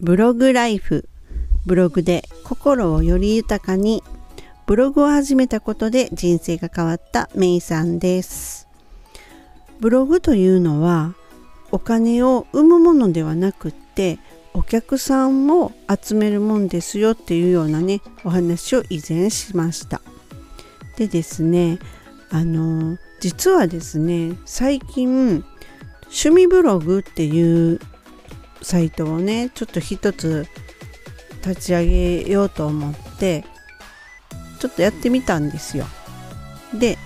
ブログライフブログで心をより豊かにブログを始めたことで人生が変わったメイさんです。ブログというのはお金を生むものではなくってお客さんを集めるもんですよっていうようなねお話を以前しました。でですねあの実はですね最近趣味ブログっていうサイトをねちょっと一つ立ち上げようと思ってちょっとやってみたんですよ。で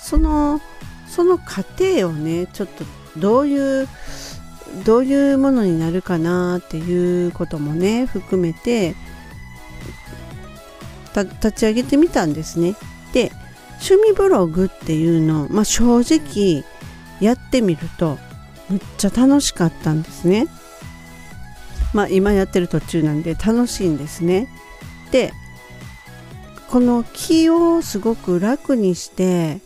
そのその過程をねちょっとどういうどういうものになるかなっていうこともね含めて立ち上げてみたんですね。で趣味ブログっていうのまあ正直やってみるとむっちゃ楽しかったんですね。まあ今やってる途中なんで楽しいんですね。でこの気をすごく楽にして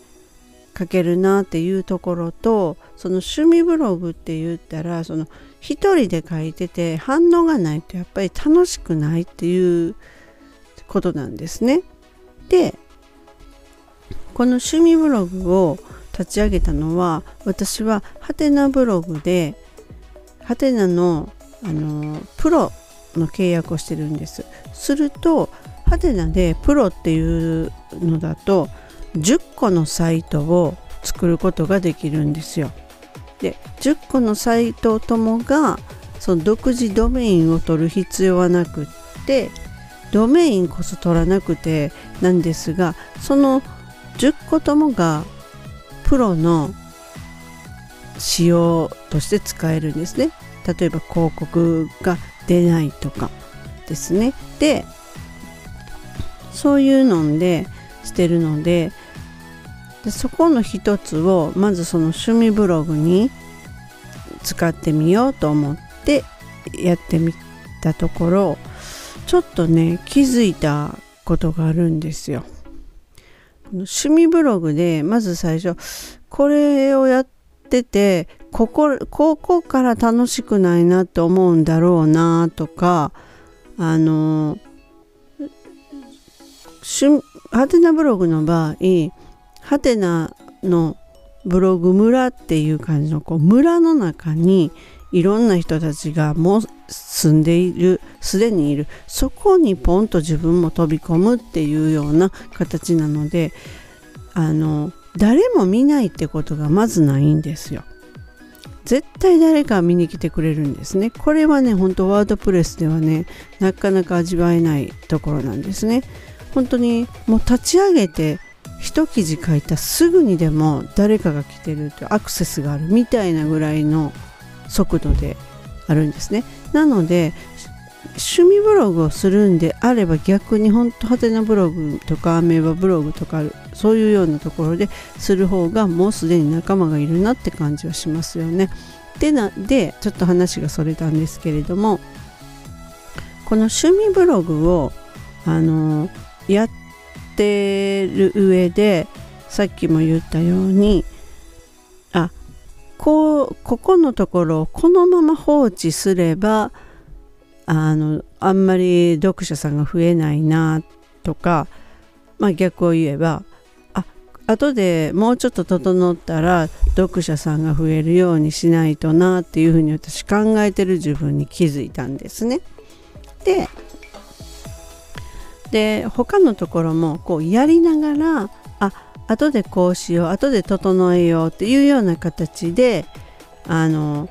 書けるなっていうところとその趣味ブログって言ったらその一人で書いてて反応がないとやっぱり楽しくないっていうことなんですね。でこの趣味ブログを立ち上げたのは私はハテナブログでハテナのあのプロの契約をしてるんです。するとハテナでプロっていうのだと10個のサイトを作ることができるんですよ。で10個のサイトともがその独自ドメインを取る必要はなくってドメインこそ取らなくてなんですがその10個ともがプロの仕様として使えるんですね例えば広告が出ないとかですねでそういうのでしてるのででそこの一つをまずその趣味ブログに使ってみようと思ってやってみたところちょっとね気づいたことがあるんですよ。趣味ブログでまず最初これをやっててここここから楽しくないなって思うんだろうなとかあのハテナブログの場合ハテナのブログ村っていう感じのこう村の中にいろんな人たちがもう住んでいるすでにいるそこにポンと自分も飛び込むっていうような形なのであの誰も見ないってことがまずないんですよ。絶対誰か見に来てくれるんですね。これはね、本当ワードプレスではね、なかなか味わえないところなんですね。本当にもう立ち上げて一記事書いたすぐにでも誰かが来てるとアクセスがあるみたいなぐらいの速度であるんですね。なので趣味ブログをするんであれば逆に本当ハテナブログとかアメーバブログとかそういうようなところでする方がもうすでに仲間がいるなって感じはしますよね。でなでちょっと話がそれたんですけれどもこの趣味ブログをあのやってる上でさっきも言ったようにこうここのところをこのまま放置すればあのあんまり読者さんが増えないなとか、まあ、逆を言えばあ後でもうちょっと整ったら読者さんが増えるようにしないとなっていうふうに私考えてる自分に気づいたんですね。でで他のところもこうやりながら後でこうしよう後で整えようっていうような形であの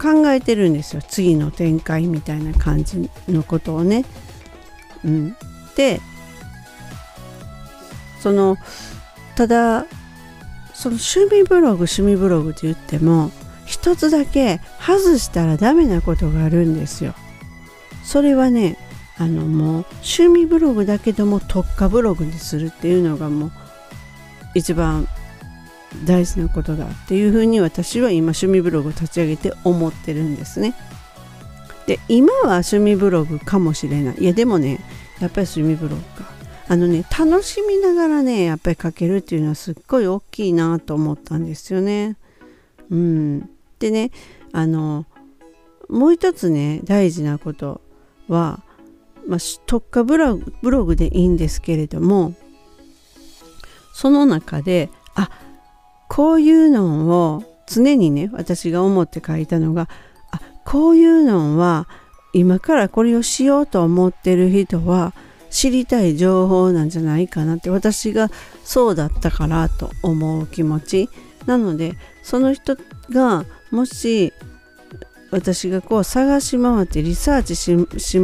考えてるんですよ次の展開みたいな感じのことをね。うん、でそのただその趣味ブログ趣味ブログって言っても一つだけ外したらダメなことがあるんですよ。それはねあのもう趣味ブログだけども特化ブログにするっていうのがもう一番大事なことだっていうふうに私は今趣味ブログを立ち上げて思ってるんですね。で今は趣味ブログかもしれないいやでもねやっぱり趣味ブログかあのね楽しみながらねやっぱり書けるっていうのはすっごい大きいなと思ったんですよね。うん、でねあのもう一つね大事なことは、まあ、特化ブログブログでいいんですけれどもその中であこういうのを常にね私が思って書いたのがあこういうのは今からこれをしようと思ってる人は知りたい情報なんじゃないかなって私がそうだったからと思う気持ち。なのでその人がもし私がこう探し回ってリサーチし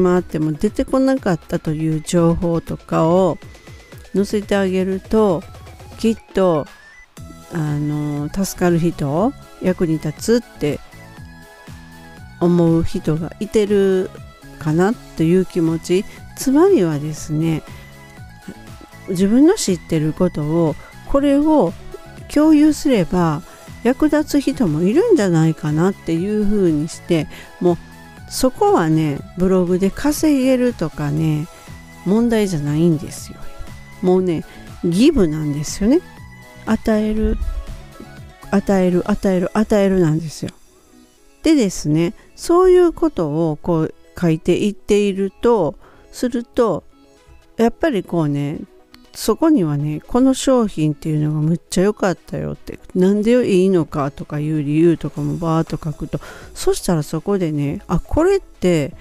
回っても出てこなかったという情報とかを載せてあげるときっとあの助かる人役に立つって思う人がいてるかなという気持ち。つまりはですね自分の知ってることをこれを共有すれば役立つ人もいるんじゃないかなっていうふうにしてもうそこはねブログで稼げるとかね問題じゃないんですよ。もうねギブなんですよね。与える与える与える与えるなんですよ。でですねそういうことをこう書いていっているとするとやっぱりこうねそこにはねこの商品っていうのがむっちゃ良かったよってなんでいいのかとかいう理由とかもバーっと書くとそしたらそこでねあこれって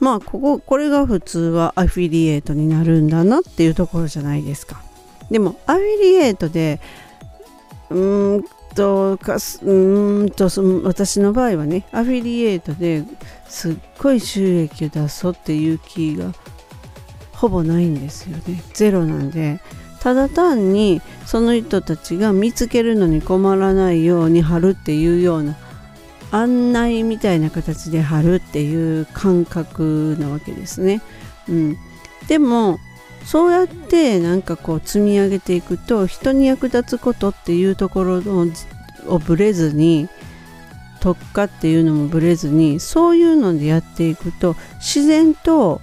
まあこここれが普通はアフィリエイトになるんだなっていうところじゃないですか。でもアフィリエイトでうーんとかすうんと私の場合はねアフィリエイトですっごい収益を出そうっていう気がほぼないんですよね。ゼロなんで。ただ単にその人たちが見つけるのに困らないように貼るっていうような案内みたいな形で貼るっていう感覚なわけですね。うん、でもそうやってなんかこう積み上げていくと人に役立つことっていうところをぶれずに特化っていうのもぶれずにそういうのでやっていくと自然と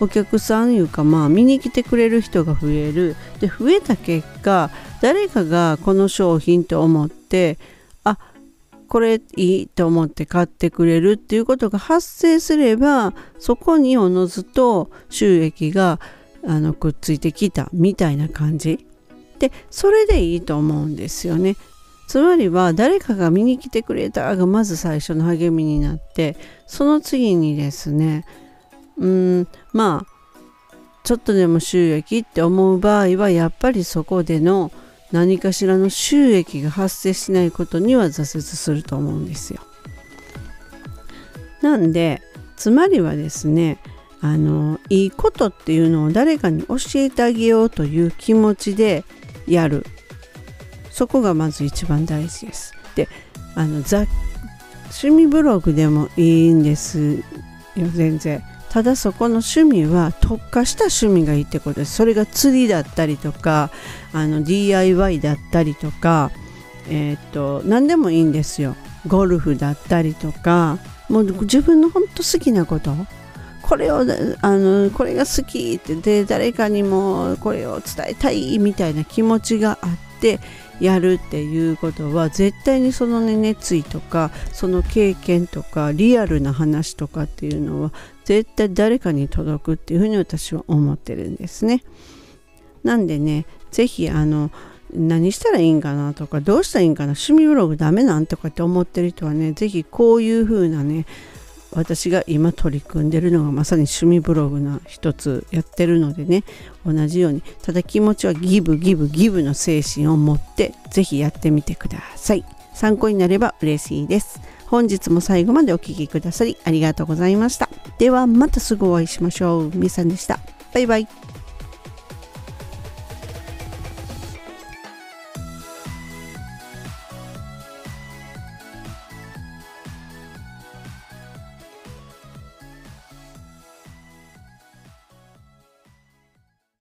お客さんいうかまあ見に来てくれる人が増える。で増えた結果誰かがこの商品と思ってあこれいいと思って買ってくれるっていうことが発生すればそこにおのずと収益があのくっついてきたみたいな感じでそれでいいと思うんですよねつまりは誰かが見に来てくれたがまず最初の励みになってその次にですねうんまあちょっとでも収益って思う場合はやっぱりそこでの何かしらの収益が発生しないことには挫折すると思うんですよ。なんでつまりはですねあのいいことっていうのを誰かに教えてあげようという気持ちでやるそこがまず一番大事です。であの趣味ブログでもいいんですよ全然。ただそこの趣味は特化した趣味がいいってことですそれが釣りだったりとかあの DIY だったりとかえー、っと何でもいいんですよゴルフだったりとかもう自分の本当好きなことこれをあのこれが好きってで誰かにもこれを伝えたいみたいな気持ちがあってやるっていうことは絶対にその、ね、熱意とかその経験とかリアルな話とかっていうのは絶対誰かに届くっていうふうに私は思ってるんですね。なんでね是非あの何したらいいんかなとかどうしたらいいんかな趣味ブログダメなんとかって思ってる人はね是非こういう風なね私が今取り組んでるのがまさに趣味ブログの一つやってるのでね同じようにただ気持ちはギブギブギブの精神を持って是非やってみてください。参考になれば嬉しいです。本日も最後までお聴きくださりありがとうございました。ではまたすぐお会いしましょう。みさんでした。バイバイ。